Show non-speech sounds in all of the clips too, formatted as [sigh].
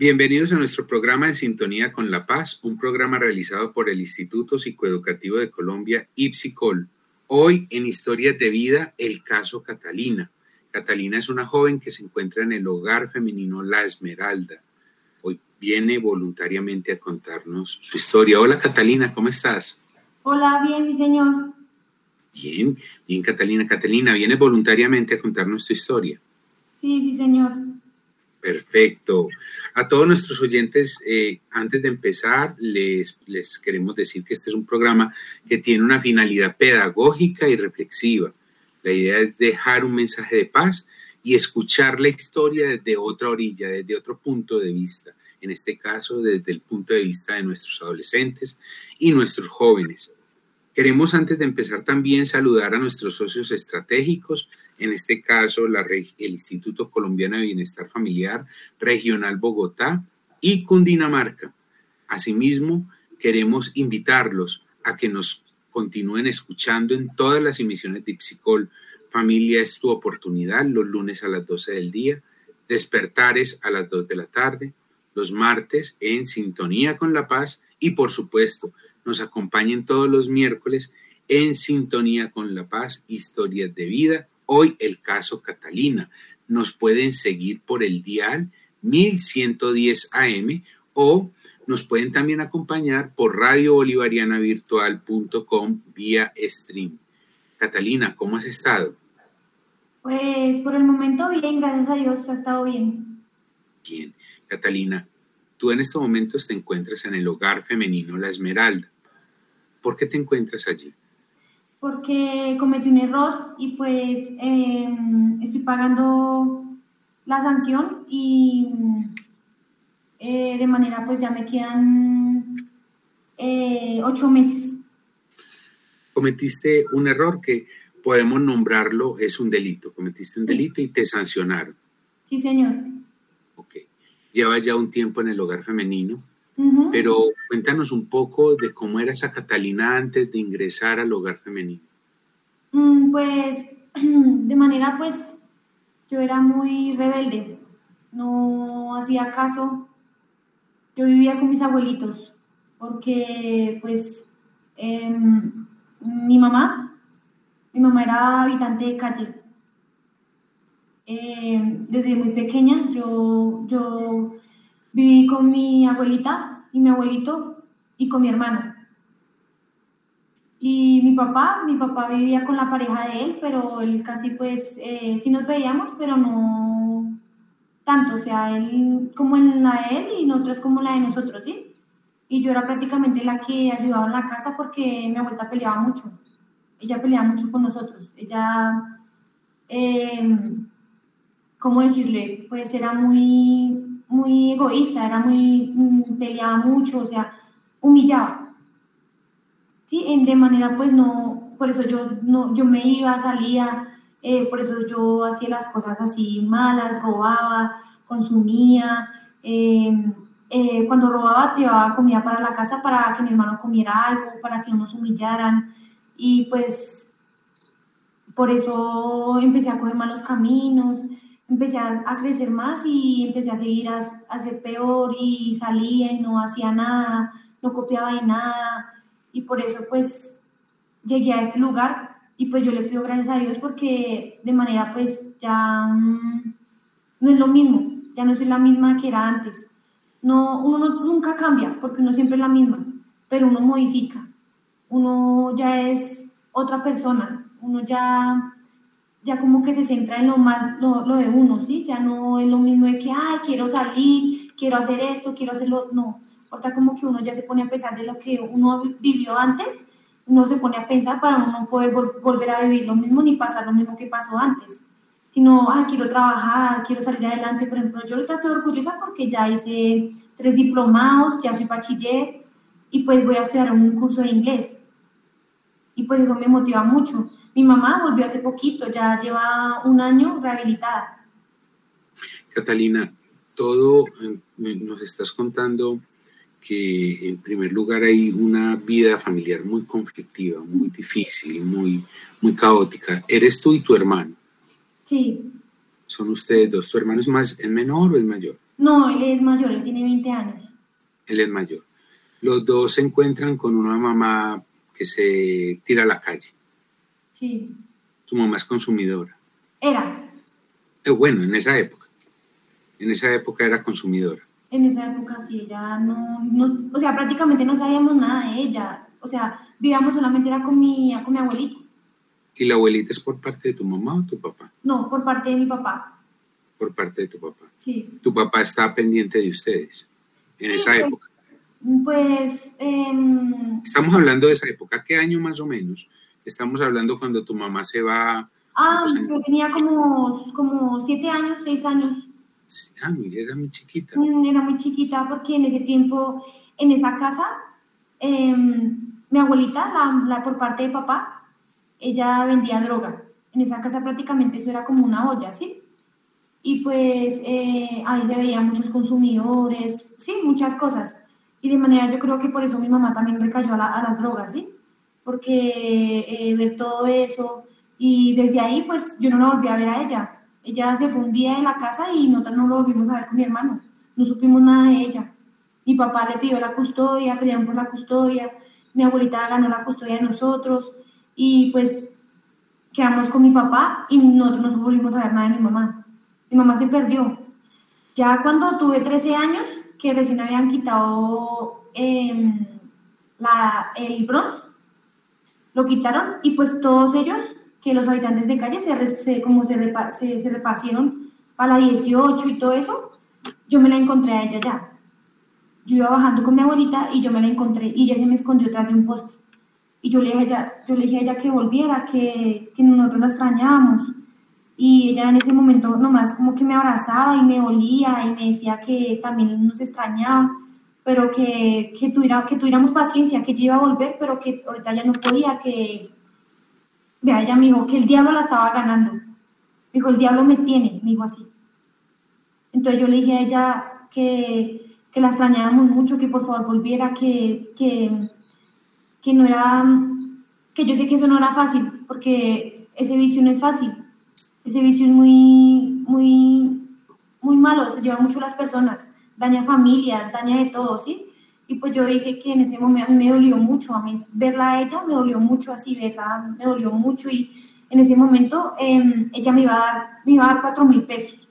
Bienvenidos a nuestro programa En Sintonía con la Paz, un programa realizado por el Instituto Psicoeducativo de Colombia, IPSICOL. Hoy en Historias de Vida, el caso Catalina. Catalina es una joven que se encuentra en el hogar femenino La Esmeralda. Hoy viene voluntariamente a contarnos su historia. Hola Catalina, ¿cómo estás? Hola, bien, sí señor. Bien, bien Catalina. Catalina, viene voluntariamente a contarnos tu historia. Sí, sí señor. Perfecto. A todos nuestros oyentes, eh, antes de empezar, les, les queremos decir que este es un programa que tiene una finalidad pedagógica y reflexiva. La idea es dejar un mensaje de paz y escuchar la historia desde otra orilla, desde otro punto de vista, en este caso desde el punto de vista de nuestros adolescentes y nuestros jóvenes. Queremos antes de empezar también saludar a nuestros socios estratégicos, en este caso el Instituto Colombiano de Bienestar Familiar Regional Bogotá y Cundinamarca. Asimismo, queremos invitarlos a que nos continúen escuchando en todas las emisiones de Ipsicol. Familia es tu oportunidad los lunes a las 12 del día, despertares a las 2 de la tarde, los martes en Sintonía con la Paz y por supuesto nos acompañen todos los miércoles en Sintonía con la Paz, Historias de Vida. Hoy el caso Catalina. Nos pueden seguir por el dial 1110 AM o nos pueden también acompañar por radiobolivarianavirtual.com vía stream. Catalina, ¿cómo has estado? Pues por el momento bien, gracias a Dios, ha estado bien. Bien, Catalina, tú en estos momentos te encuentras en el hogar femenino La Esmeralda. ¿Por qué te encuentras allí? Porque cometí un error y pues em, estoy pagando la sanción y eh, de manera pues ya me quedan eh, ocho meses. Cometiste un error que podemos nombrarlo, es un delito. Cometiste un delito y te sancionaron. Sí, señor. Ok. Lleva ya un tiempo en el hogar femenino. Pero cuéntanos un poco de cómo era esa Catalina antes de ingresar al hogar femenino. Mm, pues [clears throat] de manera pues yo era muy rebelde, no hacía caso, yo vivía con mis abuelitos porque pues em, mi mamá, mi mamá era habitante de calle. Em, desde muy pequeña yo, yo viví con mi abuelita y mi abuelito y con mi hermano. Y mi papá, mi papá vivía con la pareja de él, pero él casi pues eh, sí nos veíamos, pero no tanto, o sea, él como en la de él y nosotros como la de nosotros, ¿sí? Y yo era prácticamente la que ayudaba en la casa porque mi abuelita peleaba mucho. Ella peleaba mucho con nosotros. Ella, eh, ¿cómo decirle? Pues era muy muy egoísta, era muy, mm, peleaba mucho, o sea, humillaba. ¿Sí? De manera, pues no, por eso yo, no, yo me iba, salía, eh, por eso yo hacía las cosas así malas, robaba, consumía. Em, eh, cuando robaba, llevaba comida para la casa para que mi hermano comiera algo, para que no nos humillaran. Y pues por eso empecé a coger malos caminos empecé a, crecer más y empecé a seguir a, a, ser peor y salía y no hacía nada, no copiaba de nada y por eso pues llegué a este lugar y pues yo le pido gracias a Dios porque de manera pues ya mm, no es lo mismo, ya no soy la misma que era antes. No, uno nunca cambia porque uno siempre es la misma, pero uno modifica, uno ya es otra persona, uno ya ya como que se centra en lo más, lo, lo, de uno, ¿sí? Ya no es lo mismo de que, ay, quiero salir, quiero hacer esto, quiero hacerlo, no. Ahorita como que uno ya se pone a pensar de lo que uno vivió antes, uno se pone a pensar para uno poder volver a vivir lo mismo ni pasar lo mismo que pasó antes. Sino, ay, quiero trabajar, quiero salir adelante. Por ejemplo, yo ahorita estoy orgullosa porque ya hice tres diplomados, ya soy bachiller y pues voy a estudiar un curso de inglés. Y pues eso me motiva mucho mi mamá volvió hace poquito, ya lleva un año rehabilitada. Catalina, todo nos estás contando que en primer lugar hay una vida familiar muy conflictiva, muy difícil, muy, muy caótica. ¿Eres tú y tu hermano? Sí. Son ustedes dos. ¿Tu hermano es, más, es menor o es mayor? No, él es mayor, él tiene 20 años. Él es mayor. Los dos se encuentran con una mamá que se tira a la calle. Sí. Tu mamá es consumidora. Era. Eh, bueno, en esa época. En esa época era consumidora. En esa época sí, ella no, no, o sea, prácticamente no sabíamos nada de ella. O sea, vivíamos solamente era con mi, con mi abuelita. ¿Y la abuelita es por parte de tu mamá o tu papá? No, por parte de mi papá. Por parte de tu papá. Sí. ¿Tu papá está pendiente de ustedes en esa pues, época? Pues... em, Estamos hablando de esa época. ¿Qué año más o menos? Estamos hablando cuando tu mamá se va... ah, yo tenía como, como siete años, seis años. Ah, mira, era muy chiquita. Mm, Era muy chiquita porque en ese tiempo, en esa casa, em, mi abuelita, la, la por parte de papá, ella vendía droga. En esa casa prácticamente eso era como una olla, ¿sí? Y pues eh, ahí se veían muchos consumidores, sí, muchas cosas. Y de manera yo creo que por eso mi mamá también recayó a, la- a las drogas, ¿sí? Porque eh, ver todo eso y desde ahí pues yo no la volví a ver a ella. Ella se fue un día de la casa y nosotros no lo volvimos a ver con mi hermano. No supimos nada de ella. Mi papá le pidió la custodia, pelearon por la custodia. Mi abuelita ganó la custodia de nosotros. Y pues quedamos con mi papá y nosotros no volvimos a ver nada de mi mamá. Mi mamá se perdió. Ya cuando tuve 13 años, que recién habían quitado em, la, el Bronx, lo quitaron y pues todos ellos, que los habitantes de calle se, se- como se, repa- se, se repartieron para la 18 y todo eso, yo me la encontré a ella ya. Yo iba bajando con mi abuelita y yo me la encontré y ella se me escondió detrás de un poste. Y yo le dije a ella, yo le dije a ella que volviera, que, que nosotros la extrañábamos. Y ella en ese momento nomás como que me abrazaba y me olía y me decía que también nos extrañaba, pero que, que, tuviera, que tuviéramos paciencia, que ella iba a volver, pero que ahorita ya no podía, que... Vea, ella me dijo que el diablo la estaba ganando. Me dijo, el diablo me tiene, me dijo así. Entonces yo le dije a ella que, que la extrañábamos mucho, que por favor volviera, que, que, que no era, que yo sé que eso no era fácil, porque ese vicio no es fácil. Ese vicio es muy, muy, muy malo, se lleva mucho a las personas, daña familia, daña de todo, ¿sí? Y pues yo dije que en ese momento a mí me dolió mucho, a mí verla a ella me dolió mucho así, verla me dolió mucho y en ese momento em, ella me iba a dar, me iba a dar cuatro mil pesos.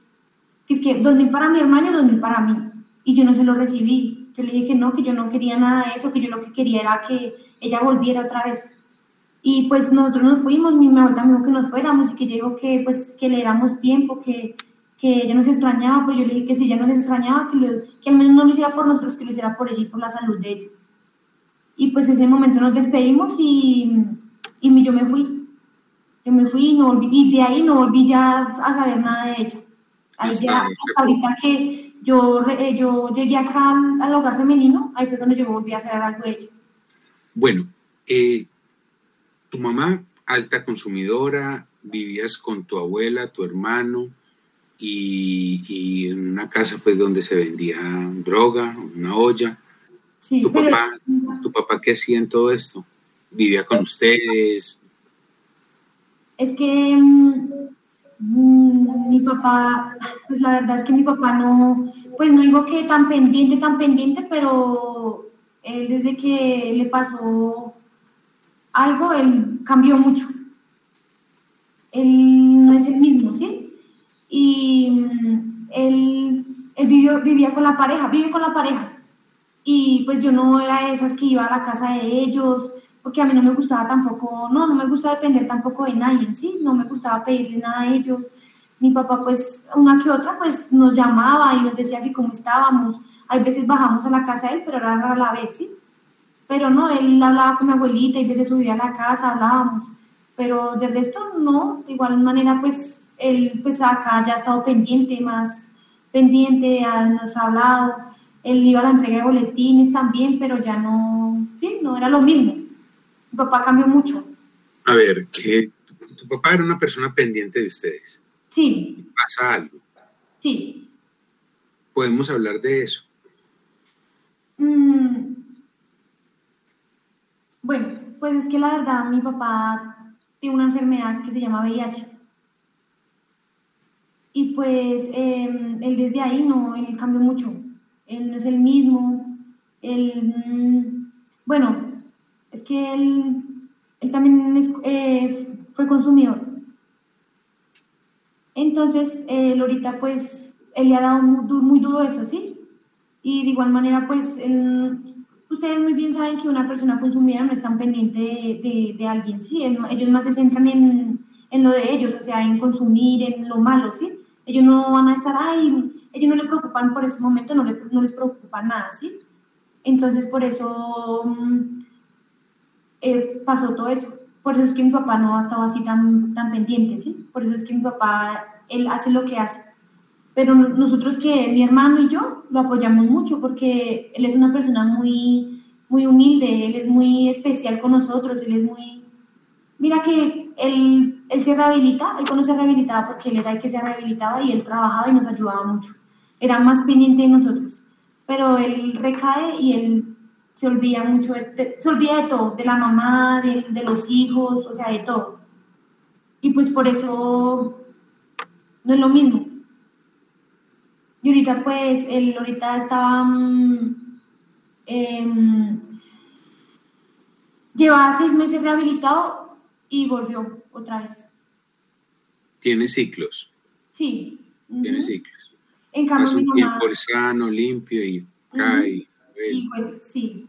Que es que dos mil para mi hermano y dos mil para mí. Y yo no se lo recibí. Yo le dije que no, que yo no quería nada de eso, que yo lo que quería era que ella volviera otra vez. Y pues nosotros nos fuimos, mi abuela me dijo que nos fuéramos y que ella dijo que pues que le diéramos tiempo, que, que ella nos extrañaba, pues yo le dije que si ella nos extrañaba, que, lo- que al menos no lo hiciera por nosotros, que lo hiciera por ella y por la salud de ella. Y pues ese momento nos despedimos y, y yo me fui. Yo me fui y, no volví, y de ahí no volví ya a saber nada de ella. Ahí ya, hasta ahorita que yo, eh, yo llegué acá al, al hogar femenino, ahí fue cuando yo volví a saber algo de ella. Bueno, eh, tu mamá, alta consumidora, vivías con tu abuela, tu hermano, y, y en una casa pues donde se vendía droga, una olla. Sí, ¿Tu pero- papá, ¿Tu papá qué hacía en todo esto? ¿Vivía con ustedes? Es que mm, mm, mi papá, pues la verdad es que mi papá no, pues no digo que tan pendiente, tan pendiente, pero él desde que le pasó algo, él cambió mucho. Él no es el mismo, ¿sí? Y mm, él, él vivió, vivía con la pareja, vive con la pareja. Y pues yo no era de esas que iba a la casa de ellos, porque a mí no me gustaba tampoco, no, no me gusta depender tampoco de nadie, ¿sí? No me gustaba pedirle nada a ellos. Mi papá, pues, una que otra, pues, nos llamaba y nos decía que cómo estábamos. Hay veces bajamos a la casa de él, pero era rara la vez, ¿sí? Pero no, él hablaba con mi abuelita y a veces subía a la casa, hablábamos. Pero de resto, no. De igual manera, pues, él, pues, acá ya ha estado pendiente, más pendiente, nos ha hablado. Él iba a la entrega de boletines también, pero ya no, sí, no era lo mismo. Mi papá cambió mucho. A ver, que tu, tu papá era una persona pendiente de ustedes. Sí, ¿Pasa algo? sí. Podemos hablar de eso. Mm, Bueno, pues es que la verdad mi papá tiene una enfermedad que se llama VIH. Y pues em, él desde ahí no, él cambió mucho. Él no es el mismo. Él, mm, bueno, es que él, él también eh, fue consumidor. Entonces, él ahorita pues, él le ha dado muy, duro eso, ¿sí? Y de igual manera, pues, ustedes muy bien saben que una persona consumidora no es tan pendiente de, de, alguien, ¿sí? Ellos más se centran en, en lo de ellos, o sea, en consumir, en lo malo, ¿sí? Ellos no van a estar, ay, ellos no le preocupan por ese momento, no, no les preocupa nada, ¿sí? Entonces, por eso mm, eh, pasó todo eso. Por eso es que mi papá no ha estado así tan, tan pendiente, ¿sí? Por eso es que mi papá, él hace lo que hace. Pero nosotros que mi hermano y yo lo apoyamos mucho porque él es una persona muy, muy humilde, él es muy especial con nosotros, él es muy... Mira que él, se rehabilita, él cuando se rehabilitaba porque él era el que se rehabilitaba y él trabajaba y nos ayudaba mucho. Era más pendiente de nosotros. Pero él recae y él se olvida mucho, de, se olvida de todo, de la mamá, de, los hijos, o sea, de todo. Y pues por eso no es lo mismo. Y ahorita pues, él ahorita estaba, eh, llevaba seis meses rehabilitado y volvió otra vez. Tiene ciclos. Sí. Tiene ciclos. En cambio, Hace un tiempo sano, limpio y cae. Y pues, sí.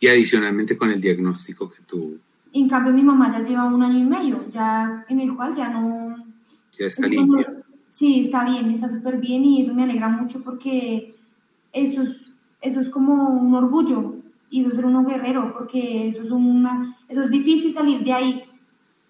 Y adicionalmente con el diagnóstico que tuvo. En cambio, mi mamá ya lleva un año y medio, ya en el cual ya no... Ya está limpia. Sí, está bien, está súper bien y eso me alegra mucho porque eso es, eso es como un orgullo y eso es ser uno guerrero porque eso es, una, eso es difícil salir de ahí,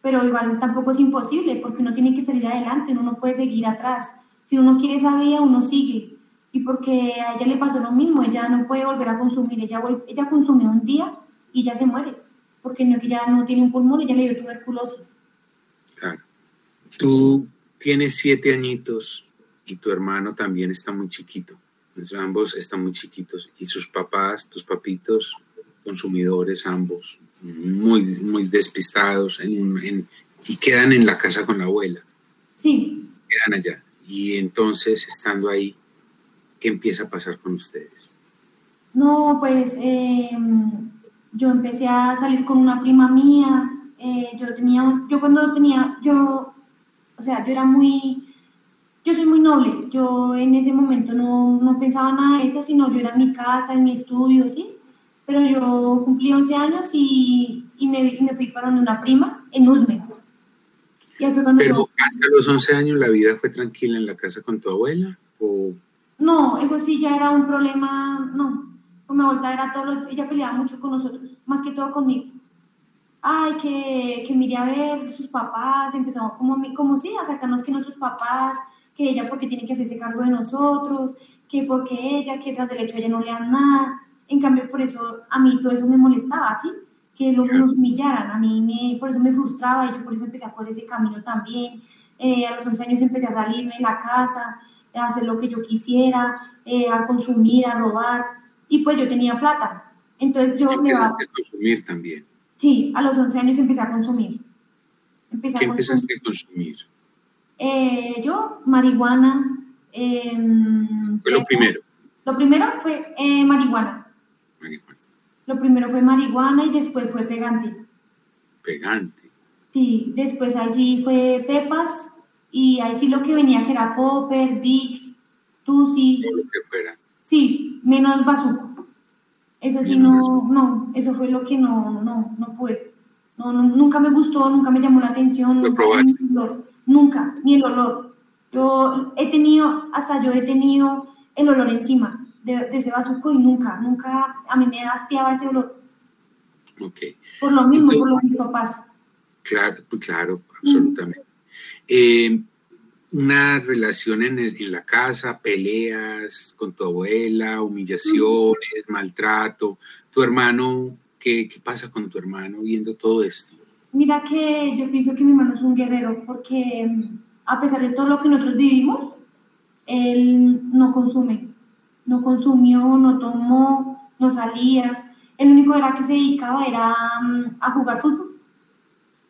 pero igual tampoco es imposible porque uno tiene que salir adelante, uno no puede seguir atrás. Si uno quiere esa vida, uno sigue y porque a ella le pasó lo mismo, ella no puede volver a consumir, ella, ella consumió un día y ya se muere, porque no ya no tiene un pulmón, ella le dio tuberculosis. Tú tienes siete añitos y tu hermano también está muy chiquito, ambos están muy chiquitos y sus papás, tus papitos, consumidores ambos, muy, muy despistados y quedan en la casa con la abuela. Sí. Quedan allá. Y entonces, estando ahí, ¿qué empieza a pasar con ustedes? No, pues em, yo empecé a salir con una prima mía. Eh, yo tenía, yo cuando tenía, yo, o sea, yo era muy, yo soy muy noble. Yo en ese momento no, no pensaba nada de eso, sino yo era en mi casa, en mi estudio, ¿sí? Pero yo cumplí 11 años y, y, me, me, fui para una prima en Usme. Pero hasta los 11 años la vida fue tranquila en la casa con tu abuela o no, eso sí ya era un problema, no. Con mi vuelta era todo, ella peleaba mucho con nosotros, más que todo conmigo. Ay, que, que mire a ver sus papás, empezamos como, como sí, a sacarnos que nuestros papás, que ella porque tiene que hacerse cargo de nosotros, que porque ella, que tras del hecho ella no le dan nada. En cambio, por eso a mí todo eso me molestaba, ¿sí? Que lo, nos humillaran, a mí me, por eso me frustraba y yo por eso empecé a por ese camino también. Eh, a los 11 años empecé a salirme de la casa, a hacer lo que yo quisiera, eh, a consumir, a robar, y pues yo tenía plata. Entonces yo... Empezaste a consumir también. Sí, a los 11 años empecé a consumir. ¿Qué empezaste a consumir? Eh, yo, marihuana. Em, fue lo primero. Lo primero fue eh, marihuana. Marihuana. Lo primero fue marihuana y después fue pegante. Pegante. Sí, después ahí sí fue pepas y ahí sí lo que venía que era Popper, Dick, Tusi. Sí, menos Bazuco. Eso sí, no, no, eso fue lo que no, no, no pude. No, nunca me gustó, nunca me llamó la atención. ¿Lo probaste? Nunca, ni el olor. Yo he tenido, hasta yo he tenido el olor encima de, ese bazuco y nunca, nunca a mí me hastiaba ese olor. Ok. Por lo mismo, por lo mis papás. Claro, claro, absolutamente. Eh, una relación en, en, la casa, peleas con tu abuela, humillaciones, maltrato. Tu hermano, ¿qué, ¿qué, pasa con tu hermano viendo todo esto? Mira que yo pienso que mi hermano es un guerrero porque mm, a pesar de todo lo que nosotros vivimos, él no consume, no consumió, no tomó, no salía. El único era que se dedicaba era mm, a jugar fútbol.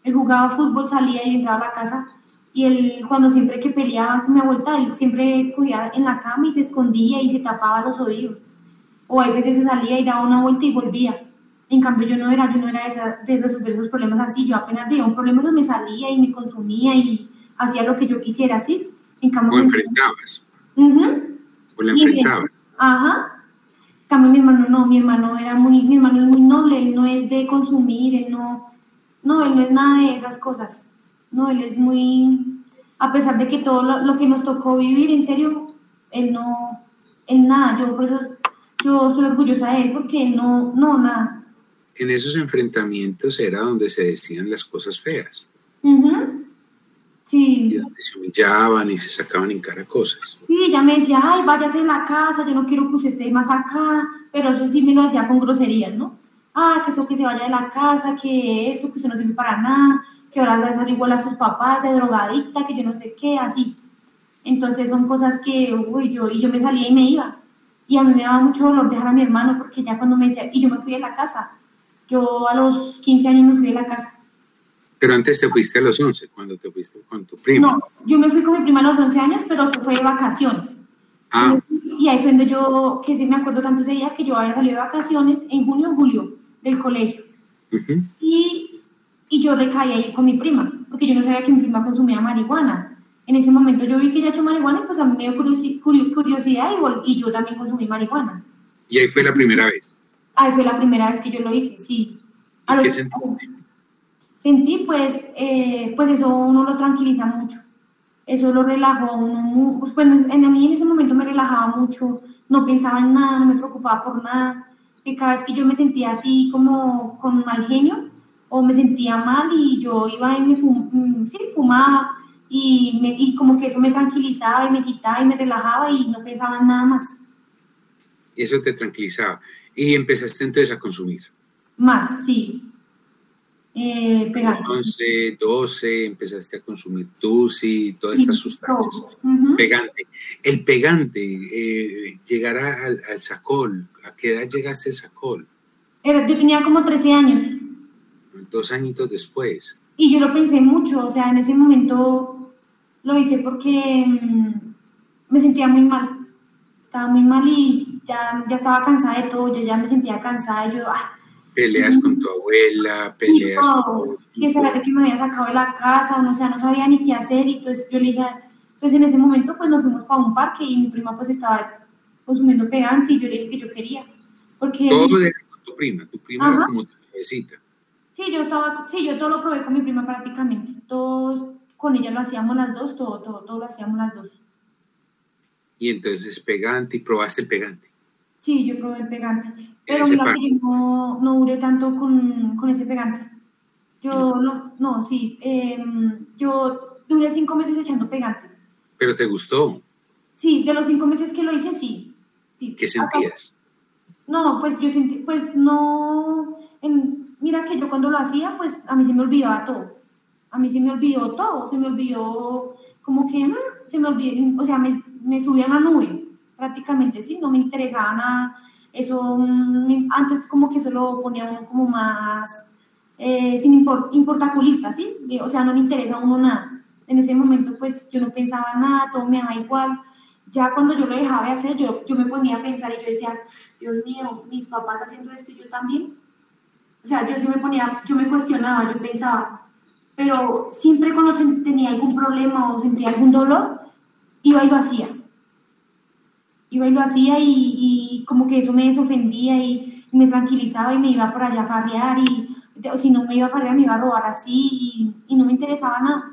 Él jugaba fútbol, salía y entraba a la casa Y él, cuando siempre que peleaba con mi él siempre cogía en la cama y se escondía y se tapaba los oídos. O a veces se salía y daba una vuelta y volvía. En cambio, yo no era, yo no era esa, de resolver esos problemas así. Yo apenas veía un problema, me salía y me consumía y hacía lo que yo quisiera, ¿sí? En cambio, o enfrentabas. O la enfrentabas. Ajá. En cambio, mi hermano no, mi hermano era muy, mi hermano es muy noble, él no es de consumir, él no, no, él no es nada de esas cosas. No, él es muy, a pesar de que todo lo, que nos tocó vivir, en serio, él no, él nada, yo por eso, yo soy orgullosa de él porque él no, no, nada. En esos enfrentamientos era donde se decían las cosas feas. Sí. Y donde se humillaban y se sacaban en cara cosas. Sí, ella me decía, ay, váyase a la casa, yo no quiero que usted esté más acá, pero eso sí me lo decía con groserías, ¿no? Ah, que eso que se vaya de la casa, que esto, que usted no sirve para nada, que ahora va a salir igual a sus papás, de drogadicta, que yo no sé qué, así. Entonces son cosas que, uy, yo, y yo me salía y me iba. Y a mí me daba mucho dolor dejar a mi hermano, porque ya cuando me decía, y yo me fui de la casa. Yo a los 15 años me fui de la casa. Pero antes te fuiste a los 11, cuando te fuiste con tu prima. No, yo me fui con mi prima a los 11 años, pero eso fue de vacaciones. Ah. Y ahí fue donde yo, que sí me acuerdo tanto ese día, que yo había salido de vacaciones en junio o julio del colegio. Y y yo recaí ahí con mi prima, porque yo no sabía que mi prima consumía marihuana. En ese momento yo vi que ella hecho marihuana y pues a mí me dio curiosidad y, y yo también consumí marihuana. ¿Y ahí fue la primera vez? Ahí fue la primera vez que yo lo hice, sí. ¿Qué sentiste? Sentí, pues, eh, pues eso uno lo tranquiliza mucho. Eso lo relajó a uno. Pues, pues, en, a mí en ese momento me relajaba mucho. No pensaba en nada, no me preocupaba por nada. Y cada vez que yo me sentía así como con mal genio, o me sentía mal y yo iba y me mm, sí, fumaba y, me, y como que eso me tranquilizaba y me quitaba y me relajaba y no pensaba en nada más. Eso te tranquilizaba. ¿Y empezaste entonces a consumir? Más, sí. Eh, pegante. 11, 12, empezaste a consumir y todas estas sustancias. Pegante. El pegante, eh, llegará al, al, sacol. ¿A qué edad llegaste al sacol? Yo tenía como 13 años dos añitos después. Y yo lo pensé mucho, o sea, en ese momento lo hice porque mm, me sentía muy mal. Estaba muy mal y ya, ya estaba cansada de todo, yo ya me sentía cansada y yo... Ah, peleas con tu abuela, peleas con... Que sabía que me había sacado de la casa, o sea, no sabía ni qué hacer y entonces yo le dije... Entonces en ese momento pues nos fuimos para un parque y mi prima pues estaba consumiendo pegante y yo le dije que yo quería. Porque... Todo de tu prima, tu prima era como tu necesita. Sí, yo estaba, sí, yo todo lo probé con mi prima prácticamente. Todos con ella lo hacíamos las dos, todo, todo, todo lo hacíamos las dos. Y entonces pegante, y probaste el pegante. Sí, yo probé el pegante. Pero mira que yo no, no, duré tanto con, con ese pegante. Yo no, no, sí. Em, yo duré cinco meses echando pegante. ¿Pero te gustó? Sí, de los cinco meses que lo hice, sí. ¿Qué sentías? No, pues yo sentí, pues no, en, mira que yo cuando lo hacía, pues a mí se me olvidaba todo. A mí se me olvidó todo, se me olvidó como que, mm, se me olvidó, o sea, me, me subí a una nube, prácticamente, sí, no me interesaba nada. Eso, mm, antes como que solo ponía uno como más, eh, sin import, importaculista, ¿sí? O sea, no me interesa a uno nada. En ese momento, pues yo no pensaba nada, todo me daba igual. Ya cuando yo lo dejaba de hacer, yo, yo me ponía a pensar y yo decía, Dios mío, mis papás haciendo esto y yo también o sea, yo sí me ponía, yo me cuestionaba, yo pensaba, pero siempre cuando tenía algún problema o sentía algún dolor, iba y lo hacía. Iba y lo hacía y, como que eso me desofendía y, me tranquilizaba y me iba por allá a farrear y o si no me iba a farrear me iba a robar así y, no me interesaba nada.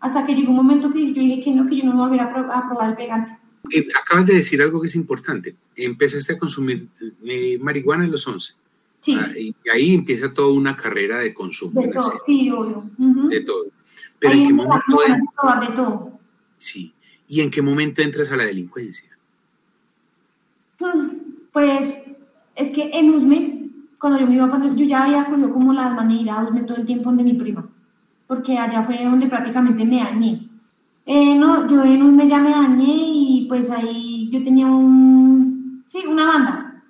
Hasta que llegó un momento que yo dije que no, que yo no me volviera a, probar el pegante. Eh, acabas de decir algo que es importante. Empezaste a consumir eh, marihuana en los 11. Sí. Ah, y ahí empieza toda una carrera de consumo. De todo, sí, obvio. De todo. Pero ¿en qué momento de todo. Sí. ¿Y en qué momento entras a la delincuencia? Pues es que en Usme, cuando yo me iba, yo ya había cogido como las maneras a Usme todo el tiempo de mi prima, porque allá fue donde prácticamente me dañé. Eh, no, yo en Usme ya me dañé y pues ahí yo tenía un, sí, una banda.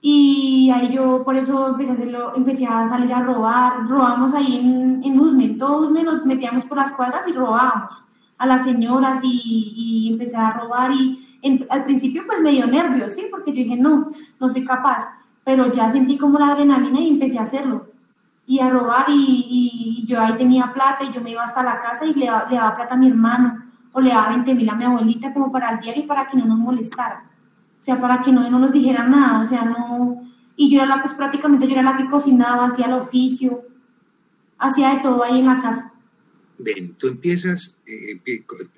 Y Y ahí yo por eso empecé a, hacerlo, empecé a salir a robar, robamos ahí en, en Usme, todo Usme nos metíamos por las cuadras y robábamos a las señoras y, y empecé a robar y al principio pues me dio nervios, ¿sí? Porque yo dije, no, no soy capaz, pero ya sentí como la adrenalina y empecé a hacerlo y a robar y, yo ahí tenía plata y yo me iba hasta la casa y le, le daba plata a mi hermano o le daba 20 mil a mi abuelita como para el diario para que no nos molestara, o sea, para que no, no nos dijera nada, o sea, no, y yo era la, pues prácticamente yo era la que cocinaba, hacía el oficio, hacía de todo ahí en la casa. Ven, tú empiezas, eh,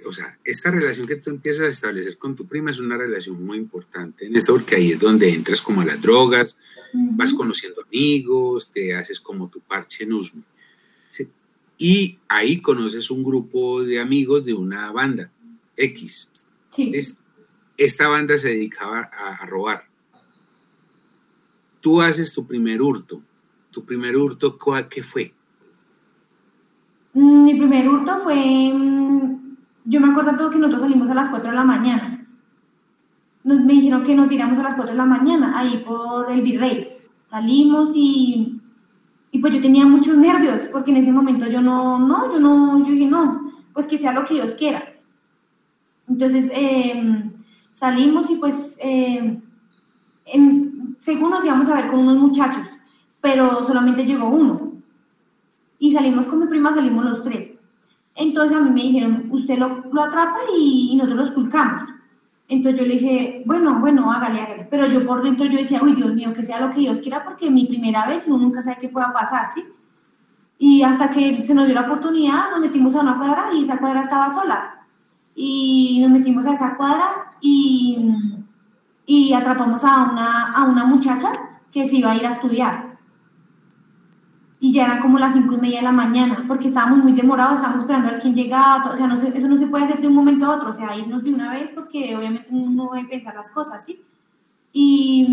o sea, esta relación que tú empiezas a establecer con tu prima es una relación muy importante en esto, porque ahí es donde entras como a las drogas, vas conociendo amigos, te haces como tu parche en Usme. Y ahí conoces un grupo de amigos de una banda, X. Sí. Esta banda se dedicaba a, robar. Tú haces tu primer hurto. ¿Tu primer hurto qué fue? Mi primer hurto fue, mm, yo me acuerdo todo que nosotros salimos a las 4 de la mañana. Nos, me dijeron que nos viramos a las 4 de la mañana, ahí por el Virrey. Salimos y, y pues yo tenía muchos nervios, porque en ese momento yo no, no, yo no, yo dije, no, pues que sea lo que Dios quiera. Entonces em, salimos y pues em, en, según nos íbamos a ver con unos muchachos, pero solamente llegó uno y salimos con mi prima, salimos los tres. Entonces a mí me dijeron, usted lo, lo atrapa y, nosotros lo esculcamos. Entonces yo le dije, bueno, bueno, hágale, hágale. Pero yo por dentro yo decía, uy, Dios mío, que sea lo que Dios quiera, porque mi primera vez uno nunca sabe qué pueda pasar, ¿sí? Y hasta que se nos dio la oportunidad, nos metimos a una cuadra y esa cuadra estaba sola. Y nos metimos a esa cuadra y, y atrapamos a una, a una muchacha que se iba a ir a estudiar y ya eran como las cinco y media de la mañana, porque estábamos muy demorados, estábamos esperando a ver quién llegaba, o sea, no eso no se puede hacer de un momento a otro, o sea, irnos de una vez porque obviamente uno no debe pensar las cosas, ¿sí? Y,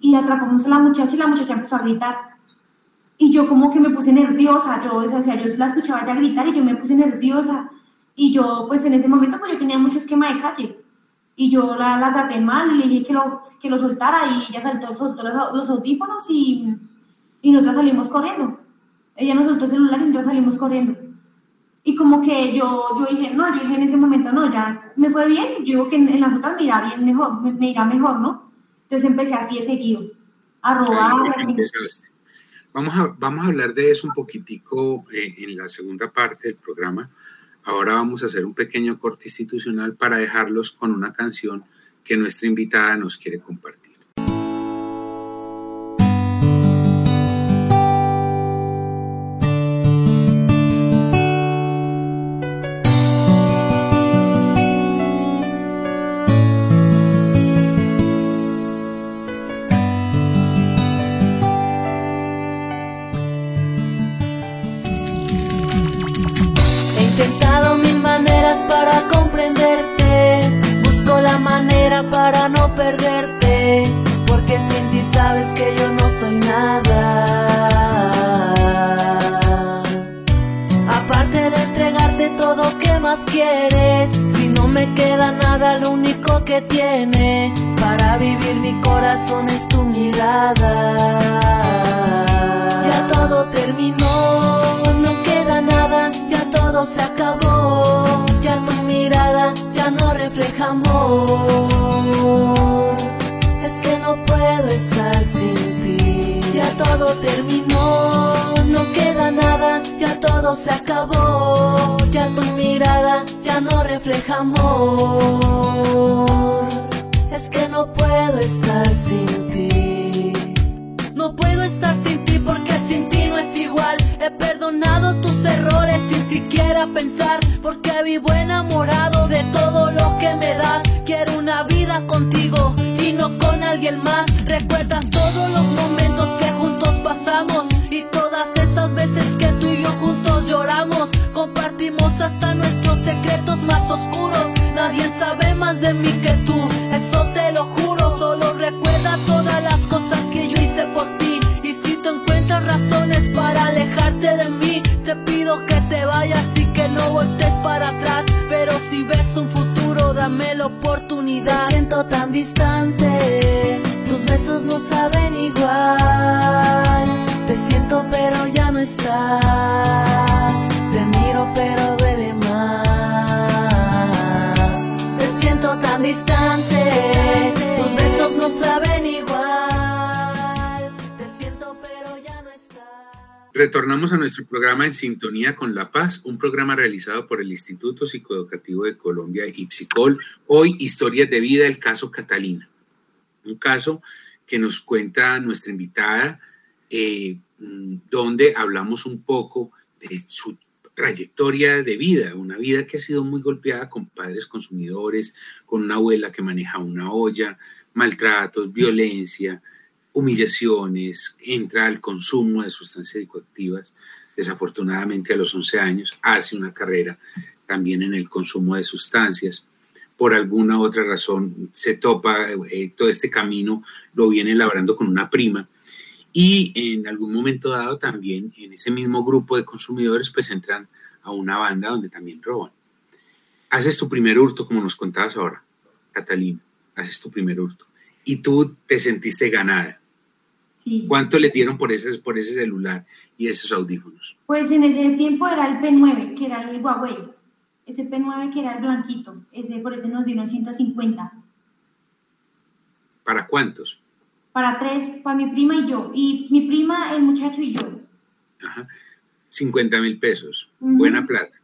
y atrapamos a la muchacha y la muchacha empezó a gritar. Y yo como que me puse nerviosa, yo, o sea, yo la escuchaba ya gritar y yo me puse nerviosa. Y yo, pues en ese momento, pues yo tenía mucho esquema de calle. Y yo la, la traté mal le dije que lo, que lo soltara y ella saltó, soltó los, los audífonos y y nosotros salimos corriendo. Ella nos soltó el celular y nosotros salimos corriendo. Y como que yo, yo dije, no, yo dije en ese momento, no, ya me fue bien, yo digo que en, las otras me irá bien mejor, me, irá mejor, ¿no? Entonces empecé así de seguido, a robar. Vamos a, vamos a hablar de eso un poquitico eh, en la segunda parte del programa. Ahora vamos a hacer un pequeño corte institucional para dejarlos con una canción que nuestra invitada nos quiere compartir. Que yo no soy nada. Aparte de entregarte todo que más quieres, si no me queda nada, lo único que tiene para vivir mi corazón es tu mirada. Ya todo terminó, no queda nada, ya todo se acabó, ya tu mirada ya no refleja amor. No puedo estar sin ti. Ya todo terminó, no queda nada, ya todo se acabó. Ya tu mirada ya no refleja amor. Es que no puedo estar sin ti. No puedo estar sin ti porque sin ti no es igual. He perdonado tus errores sin siquiera pensar porque vivo enamorado de todo lo que me das. Recuerdas todos los momentos que juntos pasamos y todas esas veces que tú y yo juntos lloramos. Compartimos hasta nuestros secretos más oscuros. Nadie sabe más de mí que tú, eso te lo juro. Solo recuerda todas las cosas que yo hice por ti. Y si tú encuentras razones para alejarte de mí, te pido que te vayas y que no voltees para atrás. Pero si ves un futuro, dame la oportunidad. Me siento tan distante, tus besos no saben igual. Te siento pero ya no estás. Te miro pero duele más. Te siento tan distante. Tus besos no saben Retornamos a nuestro programa En Sintonía con la Paz, un programa realizado por el Instituto Psicoeducativo de Colombia y Psicol. Hoy, Historias de Vida, el caso Catalina. Un caso que nos cuenta nuestra invitada, eh, mm, donde hablamos un poco de su trayectoria de vida, una vida que ha sido muy golpeada con padres consumidores, con una abuela que maneja una olla, maltratos, violencia, humillaciones, entra al consumo de sustancias psicoactivas. Desafortunadamente a los 11 años hace una carrera también en el consumo de sustancias. Por alguna otra razón se topa, eh, todo este camino lo viene labrando con una prima y en algún momento dado también en ese mismo grupo de consumidores pues entran a una banda donde también roban. Haces tu primer hurto, como nos contabas ahora, Catalina, haces tu primer hurto y tú te sentiste ganada. Sí. ¿Cuánto le dieron por ese, por ese celular y esos audífonos? Pues en ese tiempo era el P9, que era el Huawei. Ese P9 que era el blanquito. Ese, por eso nos dieron 150. ¿Para cuántos? Para tres, para mi prima y yo. Y mi prima, el muchacho y yo. Ajá. 50 mil pesos. Buena plata.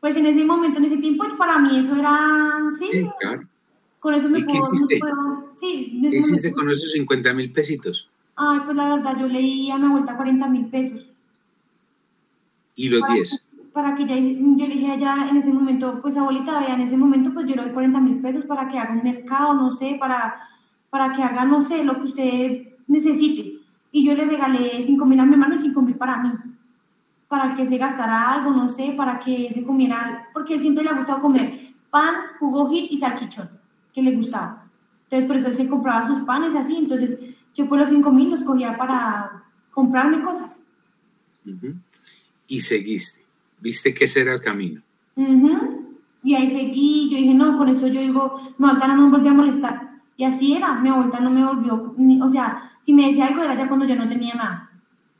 Pues en ese momento, en ese tiempo, para mí eso era, sí, Sí, claro. con eso me ¿Y qué puedo, me hiciste? puedo- sí. ¿Qué hiciste momento- con esos 50 mil pesitos? Ay, pues la verdad, yo leí a mi vuelta 40 mil pesos. Y los Para- 10. Para que ya, yo le dije a ella en ese momento, pues abuelita, vea, en ese momento, pues yo le doy 40 mil pesos para que haga un mercado, no sé, para, para que haga, no sé, lo que usted necesite. Y yo le regalé 5 mil a mi hermano y 5 mil para mí. Para que se gastara algo, no sé, para que se comiera, porque él siempre le ha gustado comer pan, jugo hit y salchichón, que le gustaba. Entonces, por eso él se compraba sus panes así. Entonces, yo por los 5 mil los cogía para comprarme cosas. Ujú. Y seguiste. Viste que ese era el camino. Ujú. Y ahí seguí, yo dije, no, con eso yo digo, mi abuelita no me volvió a molestar. Y así era, mi abuelita no me volvió, ni- o sea, si me decía algo era ya cuando yo no tenía nada,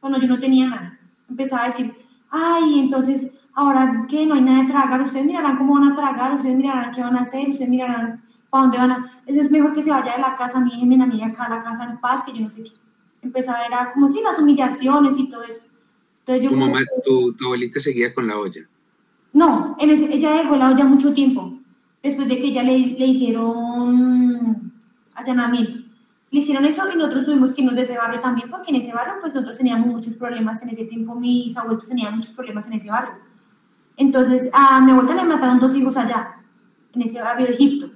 cuando yo no tenía nada. Empezaba a decir, ay, entonces, ahora que no hay nada de tragar, ustedes mirarán cómo van a tragar, ustedes mirarán qué van a hacer, ustedes mirarán para dónde van a... Eso es mejor que se vaya de la casa, mi hija, a mí acá a la casa en paz, que yo no sé qué. Empezaba, era como si las humillaciones y todo eso. Entonces yo Tu mamá, que- tu, tu abuelita seguía con la olla. no, en ese- ella dejó la olla mucho tiempo, después de que ella le, le hicieron allanamiento. Le hicieron eso y nosotros tuvimos que irnos de ese barrio también, porque en ese barrio pues nosotros teníamos muchos problemas en ese tiempo, mis abuelos tenían muchos problemas en ese barrio. Entonces a mi abuelita le mataron dos hijos allá, en ese barrio de Egipto.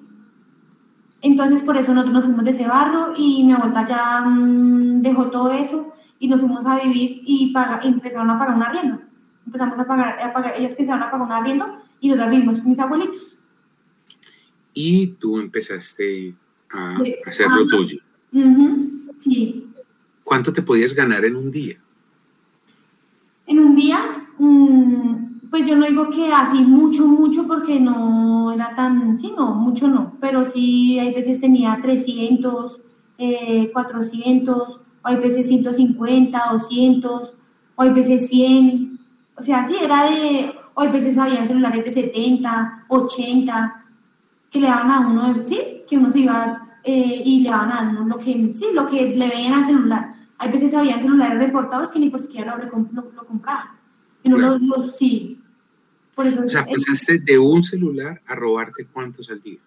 Entonces por eso nosotros nos fuimos de ese barrio y mi abuelita ya mm, dejó todo eso y nos fuimos a vivir y paga- empezaron a pagar un arriendo. Empezamos a pagar, a pagar, ellas empezaron a pagar un arriendo y nos vivimos con mis abuelitos. Y tú empezaste a hacer lo tuyo. Sí. ¿Cuánto te podías ganar en un día? En un día, mm, pues yo no digo que así mucho, mucho, porque no era tan, sí, no, mucho no, pero sí hay veces tenía 300, eh, 400, o hay veces 150, 200, o hay veces 100, o sea, sí, era de, o hay veces había celulares de 70, 80, que le daban a uno, sí, que uno se iba eh, y le daban a uno lo que, sí, lo que le veían al celular. Hay veces habían celulares reportados que ni por siquiera lo, lo, lo compraban. Claro. los- sí. Por eso. O sea, eh, pasaste de un celular a robarte cuántos al día.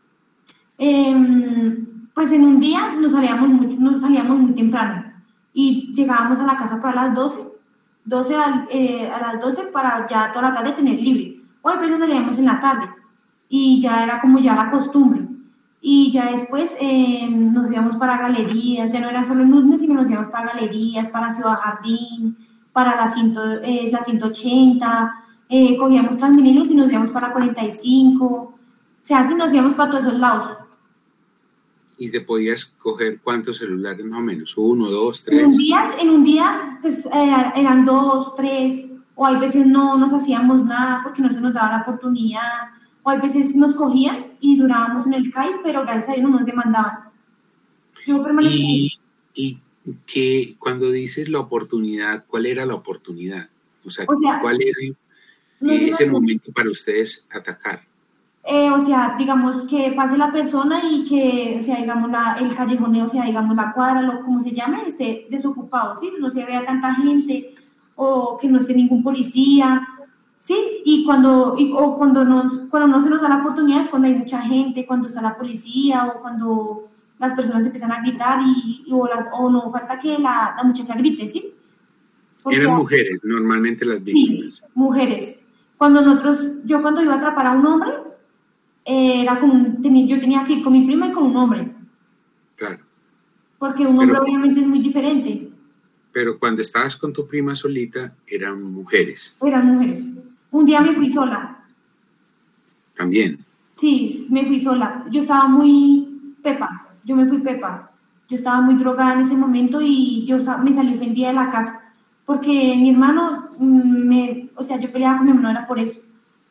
Em, pues en un día nos salíamos mucho, nos salíamos muy temprano y llegábamos a la casa para las 12, 12 al- eh, a las 12 para ya toda la tarde tener libre. O a veces salíamos en la tarde y ya era como ya la costumbre. Y ya después em, nos íbamos para galerías, ya no era solo en Usme, sino nos íbamos para galerías, para Ciudad Jardín, para la, 100, eh, la 180, eh, cogíamos Transmilenios y nos íbamos para 45, o sea, así nos íbamos para todos esos lados. Y te podías coger cuántos celulares más o menos. Uno, dos, En tres. un día, en un día pues, eh, eran dos, tres, o hay veces no nos hacíamos nada porque no se nos daba la oportunidad, o hay veces nos cogían y durábamos en el CAI, pero gracias a Dios no nos demandaban. Yo permanecí. Y, y que cuando dices la oportunidad, ¿cuál era la oportunidad? O sea, O sea, ¿cuál era no es ese una- momento para ustedes atacar? Eh, o sea, digamos que pase la persona y que, o sea, digamos, la, el callejoneo, o sea, digamos, la cuadra, lo como se llame, esté desocupado, ¿sí? No se vea tanta gente o que no esté ningún policía, ¿sí? Y cuando, y, o cuando, nos, cuando no se nos da la oportunidad es cuando hay mucha gente, cuando está la policía o cuando las personas empiezan a gritar y, y- o, las, o no falta que la, la muchacha grite, ¿sí? Porque- Eran mujeres, normalmente las Sí, víctimas. mujeres. Cuando nosotros, yo cuando iba a atrapar a un hombre, era con un- yo tenía que ir con mi prima y con un hombre, Claro. porque un hombre Pero- obviamente es muy diferente, Pero cuando estabas con tu prima solita, eran mujeres eran mujeres. Un día me fui sola, también. sí, me fui sola. Yo estaba muy pepa, yo me fui pepa. Yo estaba muy drogada en ese momento y yo me salí ofendida de la casa, porque mi hermano, mm, me, o sea, yo peleaba con mi hermano era por eso,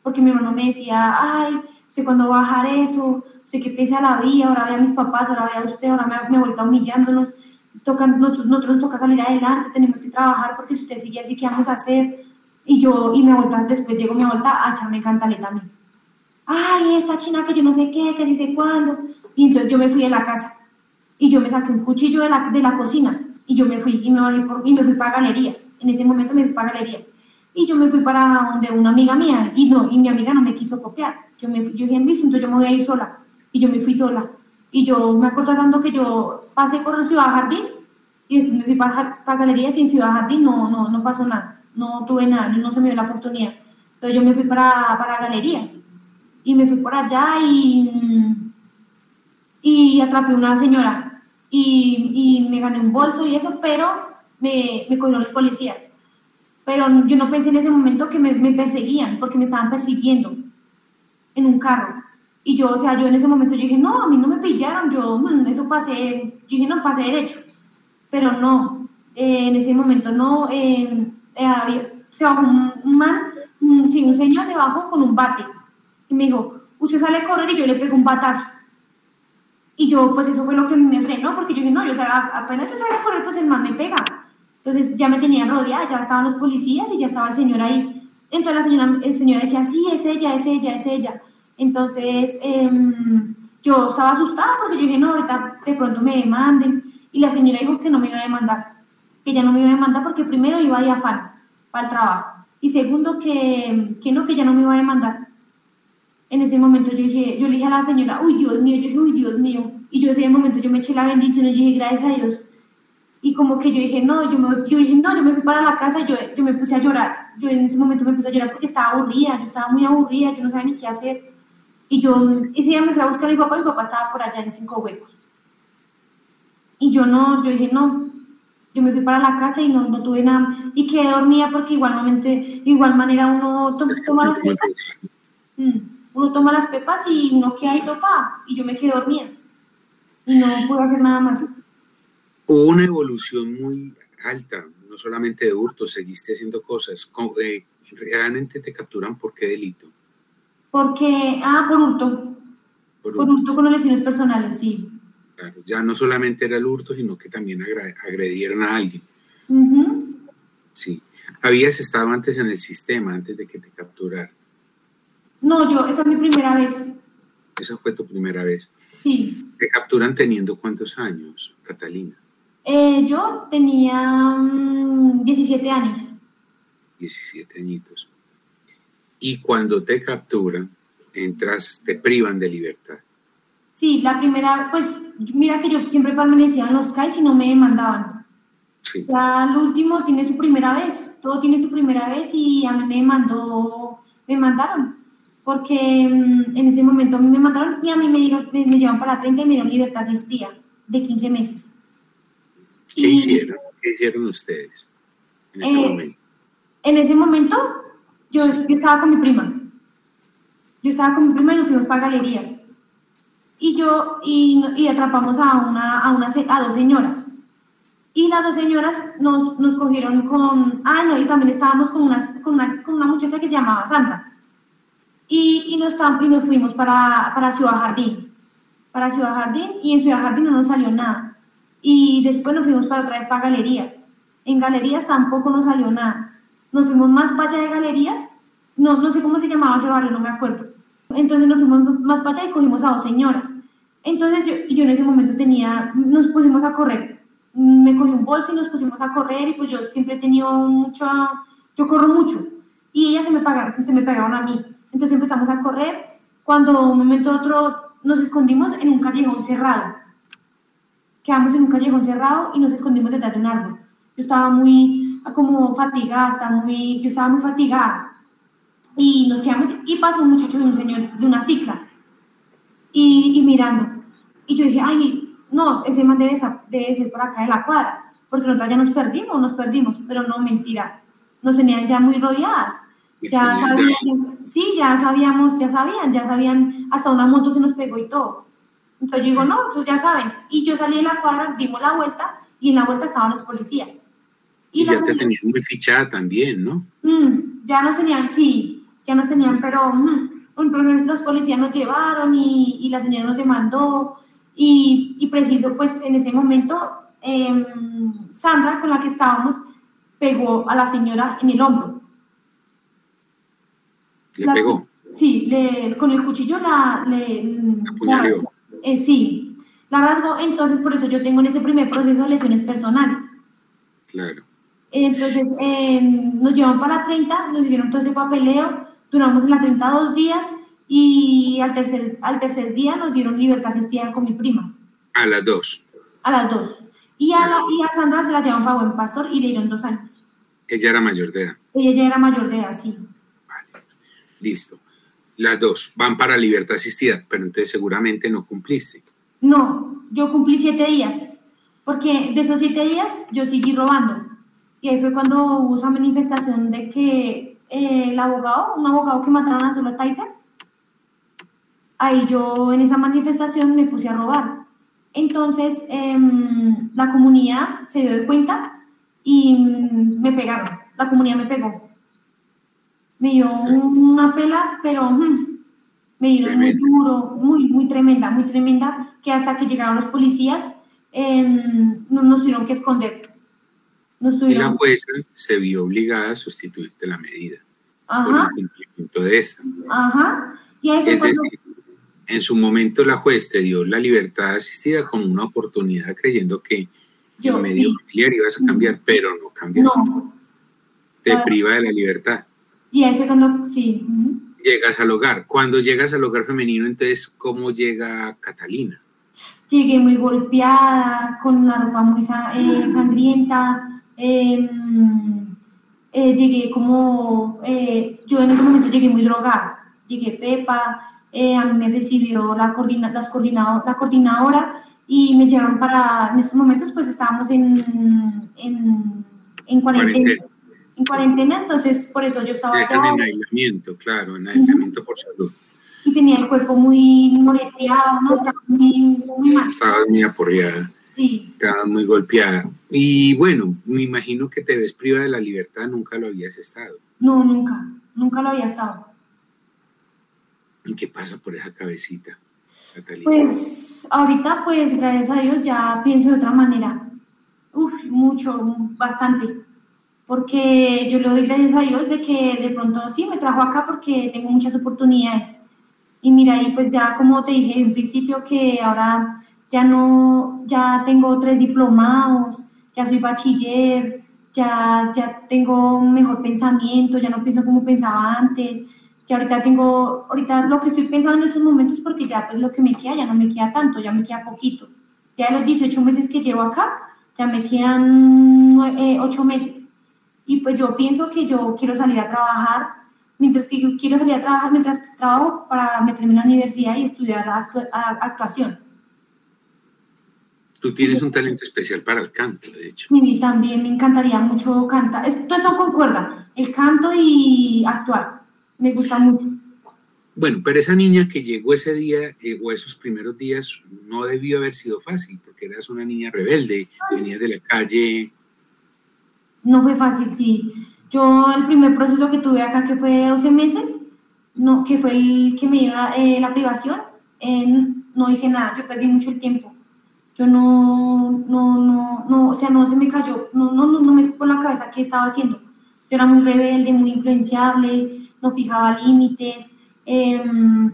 porque mi hermano me decía, ay, usted cuando va a bajar eso, usted que piensa la vida, ahora ve a mis papás, ahora ve a usted, ahora me, me ha vuelto humillándonos, toca, nosotros, nosotros nos toca salir adelante, tenemos que trabajar porque si usted sigue así, ¿qué vamos a hacer? Y yo, y me vuelta, después llegó mi vuelta a echarme cantaleta a mí. Ay, esta china que yo no sé qué, que sí sé cuándo. Y entonces yo me fui de la casa y yo me saqué un cuchillo de la, de la cocina y yo me fui y me, bajé por, y me fui para galerías. En ese momento me fui para galerías. Y yo me fui para donde una amiga mía y no, y mi amiga no me quiso copiar. Yo me fui, yo dije, entonces yo me voy a ir sola. Y yo me fui sola. Y yo me acuerdo tanto que yo pasé por Ciudad Jardín y después me fui para, para galerías y en Ciudad Jardín no, no, no pasó nada. No tuve nada, no se me dio la oportunidad. Entonces yo me fui para, para galerías y me fui por allá y, y atrapé una señora y, y me gané un bolso y eso, pero me, me cogieron los policías. Pero yo no pensé en ese momento que me, me perseguían, porque me estaban persiguiendo en un carro. Y yo, o sea, yo en ese momento yo dije, no, a mí no me pillaron, yo, mm, eso pasé, yo dije, no, pasé derecho. Pero no, eh, en ese momento no, eh, eh, se bajó un, man, un- sí, un señor se bajó con un bate y me dijo, usted sale a correr y yo le pego un batazo. Y yo, pues eso fue lo que me frenó, porque yo dije, no, yo salga- apenas yo salga a correr, pues el man me pega. Entonces ya me tenían rodeada, ya estaban los policías y ya estaba el señor ahí. Entonces la señora, el señor decía, sí, es ella, es ella, es ella. Entonces em, yo estaba asustada porque yo dije, no, ahorita de pronto me demanden. Y la señora dijo que no me iba a demandar, que ya no me iba a demandar porque primero iba de afán para el trabajo. Y segundo, que, que no, que ya no me iba a demandar. En ese momento yo dije, yo le dije a la señora, uy, Dios mío, yo dije, uy, Dios mío. Y yo en ese momento yo me eché la bendición y dije, gracias a Dios. Y como que yo dije, no, yo, me, yo dije, no, yo me fui para la casa y yo, yo me puse a llorar. Yo en ese momento me puse a llorar porque estaba aburrida, yo estaba muy aburrida, yo no sabía ni qué hacer. Y yo ese día me fui a buscar a mi papá, mi papá estaba por allá en Cinco Huecos. Y yo no, yo dije, no, yo me fui para la casa y no, no tuve nada. Y quedé dormida porque igualmente, de igual manera uno to- toma las pepas, mm, uno toma las pepas y uno queda ahí topa. Y yo me quedé dormida. Y no pude hacer nada más. Hubo una evolución muy alta, no solamente de hurto, seguiste haciendo cosas. Co- eh, ¿Realmente te capturan por qué delito? Porque, ah, por hurto. Por Por hurto, con lesiones personales, sí. claro. Ya no solamente era el hurto, sino que también agredieron a alguien. Sí. Habías estado antes en el sistema, antes de que te capturaran. No, yo, esa es mi primera vez. Esa fue tu primera vez. Sí. ¿Te capturan teniendo cuántos años, Catalina? Eh, yo tenía mm, 17 años. 17 añitos. Y cuando te capturan, entras, te privan de libertad. Sí, la primera, pues mira que yo siempre permanecía en los CAIs y no me demandaban. Sí. Ya el último tiene su primera vez, todo tiene su primera vez y a mí me mandó, me mandaron, porque mm, en ese momento a mí me mandaron y a mí me, dieron, me, me llevan para 30 y me dieron libertad asistida de 15 meses. ¿Qué Y- hicieron? ¿Qué hicieron ustedes en ese Eh, momento? En ese momento yo, yo estaba con mi prima. Yo estaba con mi prima y nos fuimos para galerías. Y yo, y, y atrapamos a, una, a, una, a dos señoras. Y las dos señoras nos, nos cogieron con, ah, no, y también estábamos con una, con una, con una muchacha que se llamaba Sandra. Y, y, nos, y nos fuimos para, para Ciudad Jardín. Para Ciudad Jardín, y en Ciudad Jardín no nos salió nada. Y después nos fuimos para otra vez para galerías. En galerías tampoco nos salió nada. Nos fuimos más para allá de galerías. No, no sé cómo se llamaba ese barrio, no me acuerdo. Entonces nos fuimos más para allá y cogimos a dos señoras. Entonces yo, yo en ese momento tenía, nos pusimos a correr. Me cogí un bolso y nos pusimos a correr y pues yo siempre he tenido mucho, yo corro mucho. Y ellas se me, pagaron, se me pegaron a mí. Entonces empezamos a correr. Cuando un momento otro nos escondimos en un callejón cerrado. Quedamos en un callejón cerrado y nos escondimos detrás de un árbol. Yo estaba muy como fatigada, estaba muy, yo estaba muy fatigada. Y nos quedamos y pasó un muchacho de un señor de una cicla y, y mirando. Y yo dije, ay, no, ese man debe, debe ser por acá de la cuadra, porque nosotros ya nos perdimos, nos perdimos, pero no, mentira, nos tenían ya muy rodeadas. Ya sabían, sí, ya sabíamos, ya sabían, ya sabían, hasta una moto se nos pegó y todo. Entonces yo digo, no, entonces ya saben. Y yo salí de la cuadra, dimos la vuelta y en la vuelta estaban los policías. Y, ya te tenían muy fichada también, ¿no? Mm, ya nos tenían, sí, ya nos tenían, pero mm, entonces los policías nos llevaron y, y la señora nos demandó y, y, preciso, pues en ese momento eh, Sandra, con la que estábamos, pegó a la señora en el hombro. ¿Le pegó? Sí, le, con el cuchillo la... Le, eh, sí, la rasgó, entonces por eso yo tengo en ese primer proceso lesiones personales. Claro. Entonces eh, nos llevan para la 30, nos hicieron todo ese papeleo, duramos en la 32 días y al tercer, al tercer día nos dieron libertad asistida con mi prima. A las dos. A las dos. Y a, la, y a Sandra se la llevan para Buen Pastor y le dieron dos años. Ella era mayor de edad. Ella ya era mayor de edad, sí. Vale. Listo. Las dos van para libertad asistida, pero entonces seguramente no cumpliste. No, yo cumplí siete días, porque de esos siete días yo seguí robando. Y ahí fue cuando hubo esa manifestación de que eh, el abogado, un abogado que mataron a solo Tyson, ahí yo en esa manifestación me puse a robar. Entonces eh, la comunidad se dio de cuenta y me pegaron, la comunidad me pegó. Me dio una pela, pero mm, me dieron muy duro, muy, muy tremenda, muy tremenda, que hasta que llegaron los policías eh, nos tuvieron que esconder. Nos tuvieron... Y la jueza se vio obligada a sustituirte la medida Ajá. por el cumplimiento de esta. Ajá. Y ahí fue es cuando... decir, en su momento la juez te dio la libertad asistida como una oportunidad creyendo que Yo, el medio sí. familiar ibas a cambiar, pero no cambiaste. No. Te claro. priva de la libertad. Y fue cuando, sí. Llegas al hogar. Cuando llegas al hogar femenino, entonces, ¿cómo llega Catalina? Llegué muy golpeada, con la ropa muy eh, sangrienta. Eh, eh, llegué como, eh, yo en ese momento llegué muy drogada. Llegué Pepa, a mí me recibió la, coordina, las coordinado, la coordinadora y me llevaron para, en esos momentos pues estábamos en, en, en cuarentena. cuarentena. En cuarentena, entonces por eso yo estaba ya. En aislamiento, claro, en aislamiento uh -huh. por salud. Y tenía el cuerpo muy moreteado, ¿no? Estaba muy, muy mal. Estaba muy aporreada. Sí. Estaba muy golpeada. Y bueno, me imagino que te ves privada de la libertad, nunca lo habías estado. No, nunca, nunca lo había estado. ¿Y qué pasa por esa cabecita, Catalina? Pues ahorita, pues gracias a Dios ya pienso de otra manera. Uf, mucho, bastante. Porque yo le doy gracias a Dios de que de pronto sí me trajo acá porque tengo muchas oportunidades. Y mira, ahí pues ya como te dije en principio que ahora ya no, ya tengo tres diplomados, ya soy bachiller, ya, ya tengo un mejor pensamiento, ya no pienso como pensaba antes, ya ahorita tengo, ahorita lo que estoy pensando en estos momentos porque ya pues lo que me queda ya no me queda tanto, ya me queda poquito. Ya de los 18 meses que llevo acá, ya me quedan 9, 8 meses. Y pues yo pienso que yo quiero salir a trabajar, mientras que yo quiero salir a trabajar mientras trabajo para meterme en la universidad y estudiar actu actuación. Tú tienes un talento especial para el canto, de hecho. Sí, también me encantaría mucho cantar. Esto eso concuerda, el canto y actuar. Me gusta mucho. Bueno, pero esa niña que llegó ese día eh, o esos primeros días no debió haber sido fácil, porque eras una niña rebelde, venías de la calle. No fue fácil, sí. Yo el primer proceso que tuve acá, que fue 12 meses, no, que fue el que me dio la, eh, la privación, eh, no hice nada, yo perdí mucho el tiempo Yo no, no, no, no, o sea, no se me cayó, no, no, no, no me por la cabeza qué estaba haciendo. Yo era muy rebelde, muy influenciable, no fijaba límites, em,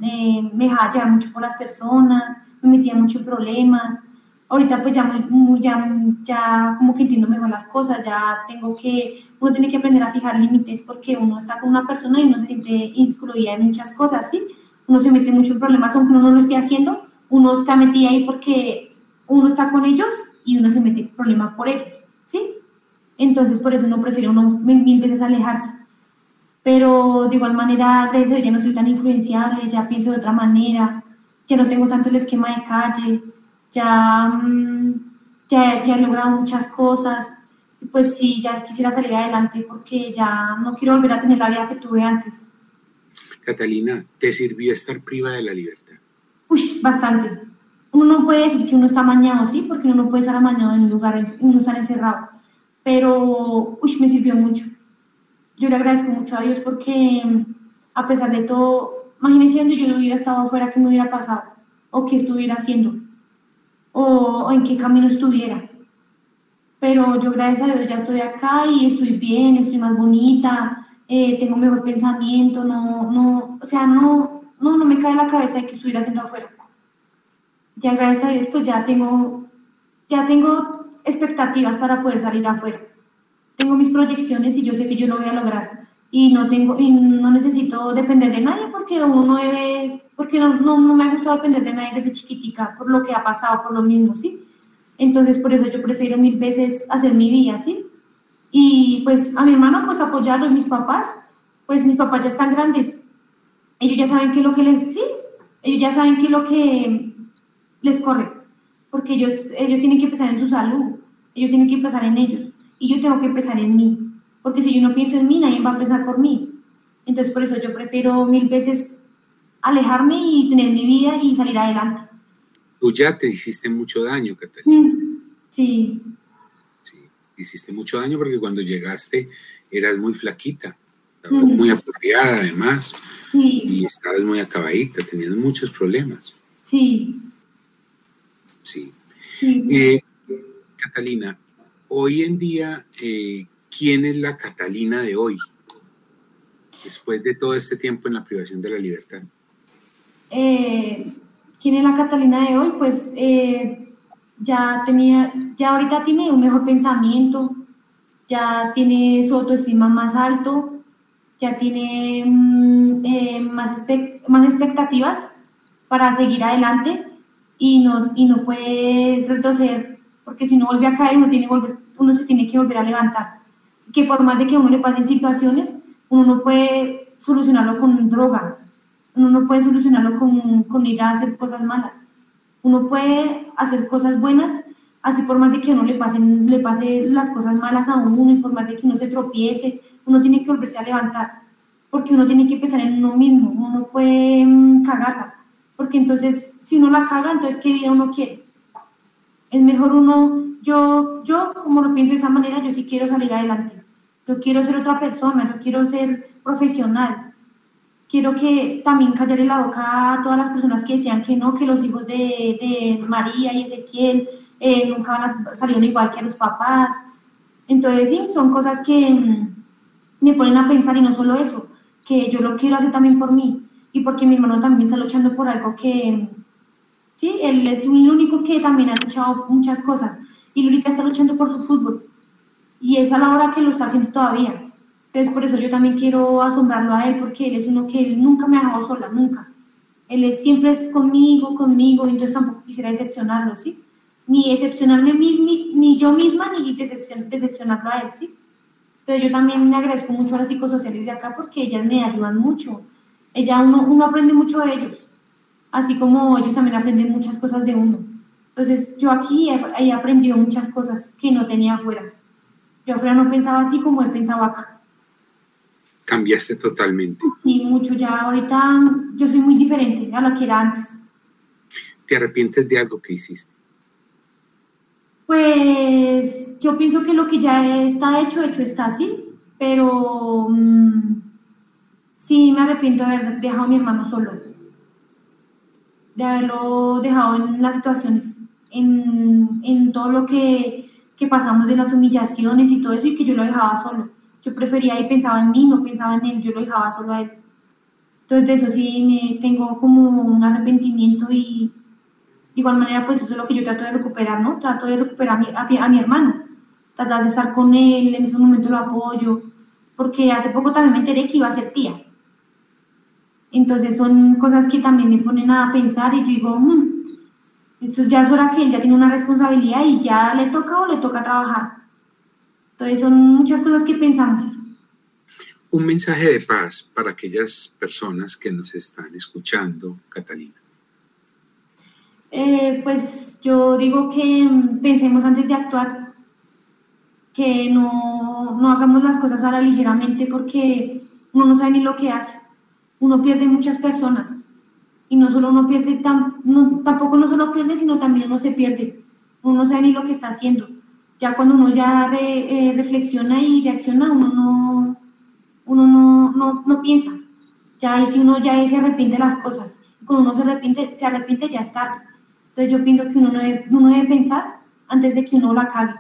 me dejaba llevar mucho por las personas, me metía mucho en problemas. Ahorita pues ya, muy, ya, ya como que entiendo mejor las cosas, ya tengo que, uno tiene que aprender a fijar límites porque uno está con una persona y uno se siente inscluida en muchas cosas, ¿sí? Uno se mete en problemas aunque uno no lo esté haciendo, uno está metido ahí porque uno está con ellos y uno se mete en problemas por ellos, ¿sí? Entonces, por eso uno prefiere uno mil veces alejarse. Pero de igual manera, gracias ya no soy tan influenciable, ya pienso de otra manera, ya no tengo tanto el esquema de calle, ya, mm, ya, ya he logrado muchas cosas. Pues sí, ya quisiera salir adelante porque ya no quiero volver a tener la vida que tuve antes. Catalina, ¿te sirvió estar privada de la libertad? Uy, bastante uno no puede decir que uno está amañado, ¿sí? Porque uno no puede estar amañado en lugares, uno está encerrado. Pero, uy, me sirvió mucho. Yo le agradezco mucho a Dios porque, a pesar de todo, imagínense donde yo no hubiera estado afuera, qué me hubiera pasado, o qué estuviera haciendo, o, en qué camino estuviera. Pero yo, gracias a Dios, ya estoy acá y estoy bien, estoy más bonita, eh, tengo mejor pensamiento, no, no, o sea, no, no, no me cae la cabeza de que estuviera haciendo afuera ya gracias a Dios, pues ya tengo, ya tengo expectativas para poder salir afuera. Tengo mis proyecciones y yo sé que yo lo voy a lograr. Y no, tengo, y no necesito depender de nadie porque uno debe, porque no, no, me ha gustado depender de nadie desde chiquitica por lo que ha pasado, por lo mismo, ¿sí? Entonces, por eso yo prefiero mil veces hacer mi vida, ¿sí? Y pues a mi hermano, pues apoyarlo, y mis papás, pues mis papás ya están grandes. Ellos ya saben qué es lo que les, sí, ellos ya saben qué es lo que, les corre, porque ellos, ellos tienen que empezar en su salud, ellos tienen que empezar en ellos, y yo tengo que empezar en mí, porque si yo no pienso en mí, nadie va a empezar por mí. Entonces, por eso yo prefiero mil veces alejarme y tener mi vida y salir adelante. Tú ya te hiciste mucho daño, Catalina. Mm, sí. Sí, hiciste mucho daño porque cuando llegaste eras muy flaquita, muy apropiada además, y estabas muy acabadita, tenías muchos problemas. Sí. Sí. Eh, Catalina, hoy en día, eh, ¿quién es la Catalina de hoy? Después de todo este tiempo en la privación de la libertad. Eh, ¿Quién es la Catalina de hoy? Pues ya tenía, ya ahorita tiene un mejor pensamiento, ya tiene su autoestima más alto, ya tiene mm, más, más expectativas para seguir adelante y no, y no puede retroceder, porque si no vuelve a caer, uno, tiene volver, uno se tiene que volver a levantar. Que por más de que uno le pasen situaciones, uno no puede solucionarlo con droga, uno no puede solucionarlo con, con ir a hacer cosas malas. Uno puede hacer cosas buenas, así por más de que a uno le pasen le pase las cosas malas a uno, y por más de que uno se tropiece, uno tiene que volverse a levantar, porque uno tiene que pensar en uno mismo, uno no puede mm, cagarla porque entonces si uno la caga, entonces ¿qué vida uno quiere? Es mejor uno, yo, yo como lo pienso de esa manera, yo sí quiero salir adelante. Yo quiero ser otra persona, yo quiero ser profesional. Quiero que también callarle la boca a todas las personas que decían que no, que los hijos de, de María y Ezequiel eh, nunca van a salir igual que los papás. Entonces, sí, son cosas que mm, me ponen a pensar y no solo eso, que yo lo quiero hacer también por mí y porque mi hermano también está luchando por algo que, sí, él es el único que también ha luchado muchas cosas y ahorita está luchando por su fútbol y es a la hora que lo está haciendo todavía. Entonces por eso yo también quiero asombrarlo a él porque él es uno que él nunca me ha dejado sola, nunca. Él es, siempre es conmigo, conmigo, entonces tampoco quisiera decepcionarlo, ¿sí? Ni decepcionarme mismo, ni, yo misma, ni decepcionarlo a él, ¿sí? Entonces yo también me agradezco mucho a las psicosociales de acá porque ellas me ayudan mucho ella uno, uno aprende mucho de ellos, así como ellos también aprenden muchas cosas de uno. Entonces yo aquí he, aprendido muchas cosas que no tenía afuera. Yo afuera no pensaba así como he pensado acá. Cambiaste totalmente. Sí, mucho. Ya ahorita yo soy muy diferente a lo que era antes. ¿Te arrepientes de algo que hiciste? Pues yo pienso que lo que ya está hecho, hecho está así, pero mm, Sí, me arrepiento de haber dejado a mi hermano solo, de haberlo dejado en las situaciones en, en todo lo que, que, pasamos de las humillaciones y todo eso y que yo lo dejaba solo. Yo prefería y pensaba en mí, no pensaba en él, yo lo dejaba solo a él. Entonces de eso sí me tengo como un arrepentimiento y de igual manera pues eso es lo que yo trato de recuperar, ¿no? Trato de recuperar a mi, a mi hermano, tratar de estar con él, en ese momento lo apoyo, porque hace poco también me enteré que iba a ser tía. Entonces son cosas que también me ponen a pensar y yo digo, mmm, entonces ya es hora que él ya tiene una responsabilidad y ya le toca o le toca trabajar. Entonces son muchas cosas que pensamos. Un mensaje de paz para aquellas personas que nos están escuchando, Catalina. Eh, pues yo digo que pensemos antes de actuar, que no, no hagamos las cosas ahora ligeramente porque uno no sabe ni lo que hace. Uno pierde muchas personas y no solo uno pierde, no, tampoco no solo pierde, sino también uno se pierde. Uno no sabe ni lo que está haciendo. Ya cuando uno ya eh, reflexiona y reacciona, uno no, uno no, no, no piensa. Ya ahí si uno ya se arrepiente las cosas. Y cuando uno se arrepiente, se arrepiente ya está. Entonces yo pienso que uno no debe, uno debe pensar antes de que uno la cague.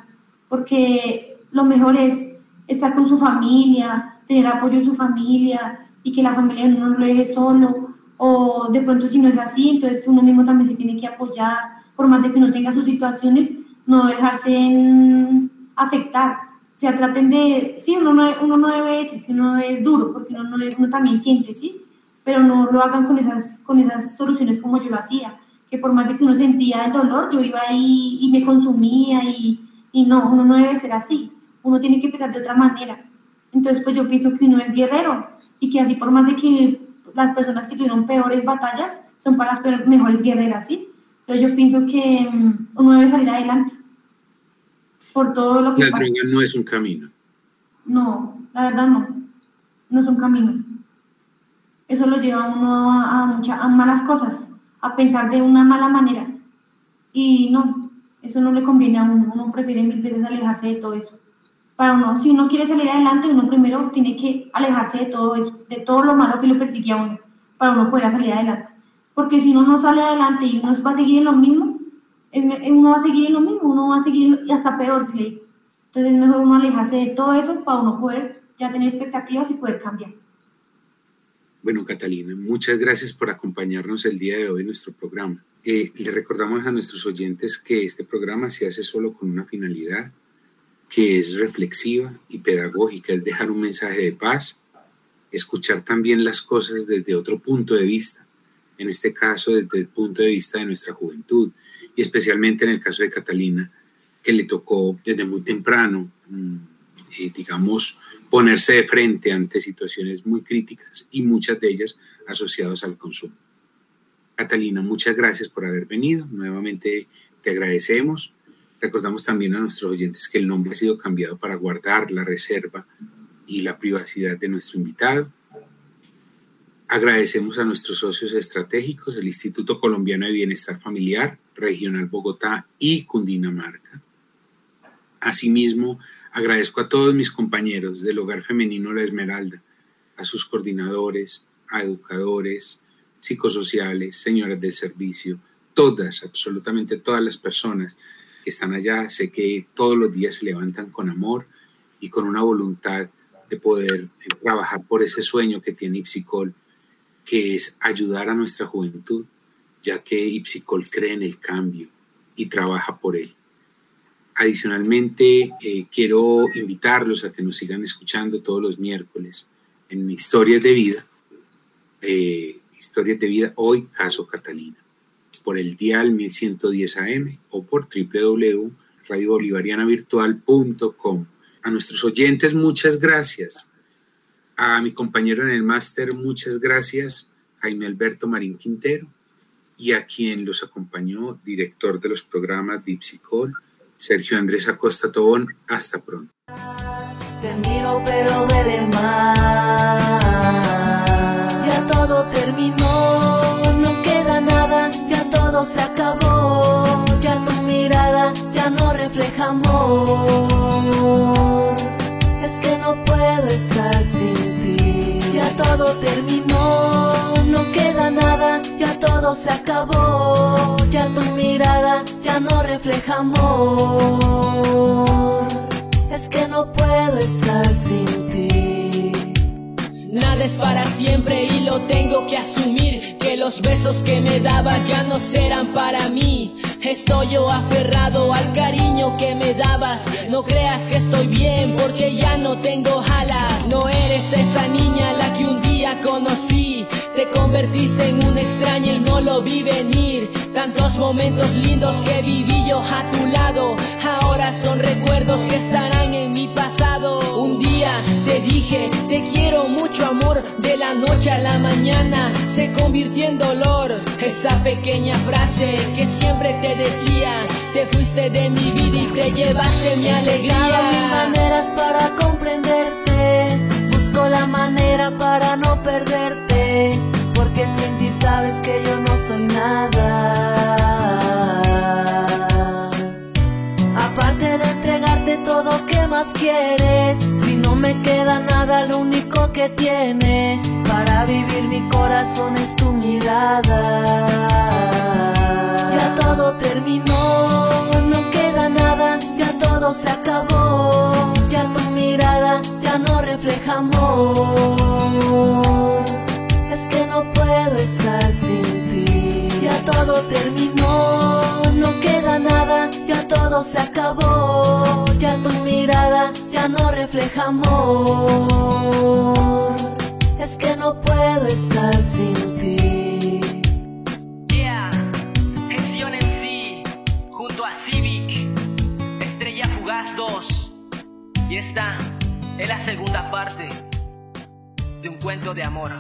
Porque lo mejor es estar con su familia, tener apoyo de su familia y que la familia no lo deje solo o de pronto si no es así, entonces uno mismo también se tiene que apoyar, por más de que uno tenga sus situaciones, no dejarse afectar. O sea, traten de, sí, uno no, uno no debe decir que uno es duro, porque uno, no es, uno también siente, ¿sí? Pero no lo hagan con esas, con esas soluciones como yo lo hacía, que por más de que uno sentía el dolor, yo iba ahí y me consumía y, y no, uno no debe ser así, uno tiene que empezar de otra manera. Entonces, pues yo pienso que uno es guerrero y que así por más de que las personas que tuvieron peores batallas son para las mejores guerreras, ¿sí? Entonces yo pienso que mm, uno debe salir adelante por todo lo que La droga no es un camino. No, la verdad no, no es un camino. Eso lo lleva a uno a, muchas a malas cosas, a pensar de una mala manera. Y no, eso no le conviene a uno, uno prefiere mil veces alejarse de todo eso para uno, si uno quiere salir adelante, uno primero tiene que alejarse de todo eso, de todo lo malo que le persigue a uno, para uno poder salir adelante. Porque si uno no sale adelante y uno va a seguir en lo mismo, uno va a seguir en lo mismo, uno va a seguir y hasta peor, digo. Entonces es mejor uno alejarse de todo eso para uno poder ya tener expectativas y poder cambiar. Bueno, Catalina, muchas gracias por acompañarnos el día de hoy en nuestro programa. Eh, le recordamos a nuestros oyentes que este programa se hace solo con una finalidad, que es reflexiva y pedagógica, es dejar un mensaje de paz, escuchar también las cosas desde otro punto de vista, en este caso desde el punto de vista de nuestra juventud, y especialmente en el caso de Catalina, que le tocó desde muy temprano, mm, eh, digamos, ponerse de frente ante situaciones muy críticas y muchas de ellas asociadas al consumo. Catalina, muchas gracias por haber venido. Nuevamente te agradecemos Recordamos también a nuestros oyentes que el nombre ha sido cambiado para guardar la reserva y la privacidad de nuestro invitado. Agradecemos a nuestros socios estratégicos, el Instituto Colombiano de Bienestar Familiar, Regional Bogotá y Cundinamarca. Asimismo, agradezco a todos mis compañeros del Hogar Femenino La Esmeralda, a sus coordinadores, a educadores, psicosociales, señoras del servicio, todas, absolutamente todas las personas están allá, sé que todos los días se levantan con amor y con una voluntad de poder eh, trabajar por ese sueño que tiene Ipsicol, que es ayudar a nuestra juventud, ya que Ipsicol cree en el cambio y trabaja por él. Adicionalmente, eh, quiero invitarlos a que nos sigan escuchando todos los miércoles en Historias de Vida, eh, Historias de Vida, hoy caso Catalina por el dial 1110 AM o por www.radiobolivarianavirtual.com. A nuestros oyentes, muchas gracias. A mi compañero en el máster, muchas gracias. Jaime Alberto Marín Quintero. Y a quien los acompañó, director de los programas de Ipsicol, Sergio Andrés Acosta Tobón. Hasta pronto. pero Ya todo terminó, no queda nada todo se acabó, ya tu mirada ya no refleja amor. No puedo estar sin ti, ya todo terminó, no queda nada, ya todo se acabó, ya tu mirada ya no refleja amor. Es que no puedo estar sin ti. Nada es para siempre y lo tengo que asumir. Que los besos que me daba ya no serán para mí. Estoy yo aferrado al cariño que me dabas. No creas que estoy bien porque ya no tengo alas. No eres esa niña la que un día conocí. Te convertiste en una extraña y no lo vi venir. Tantos momentos lindos que viví yo a tu lado. Ahora son recuerdos que estarán en mi pasado. Te dije, te quiero mucho amor. De la noche a la mañana se convirtió en dolor. Esa pequeña frase que siempre te decía, te fuiste de mi vida y te llevaste mi alegría. mil maneras para comprenderte. Busco la manera para no perderte. Porque sin ti sabes que yo no soy nada. Aparte de entregarte todo que más quieres. No me queda nada, lo único que tiene para vivir mi corazón es tu mirada. Ya todo terminó, no queda nada, ya todo se acabó. Ya tu mirada ya no refleja amor. Es que no puedo estar sin ti. Ya todo terminó, no queda nada, ya todo se acabó. Ya tu mirada ya no refleja amor. Es que no puedo estar sin ti. Yeah, en sí, junto a Civic, Estrella Fugaz 2. Y esta es la segunda parte de un cuento de amor.